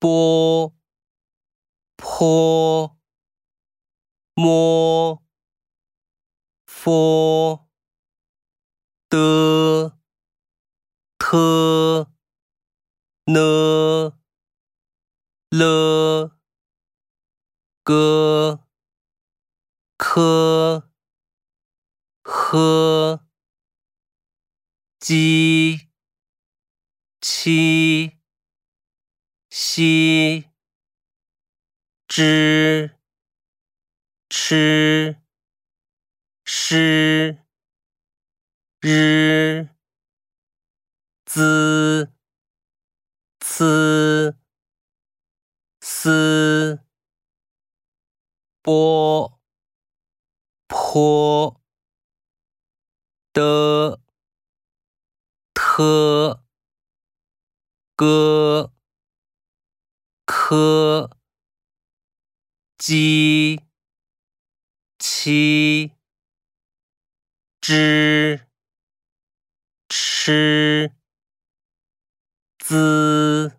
波坡摸佛的特呢了个科呵鸡七西知吃诗日滋呲思波坡的特歌科鸡七知吃滋。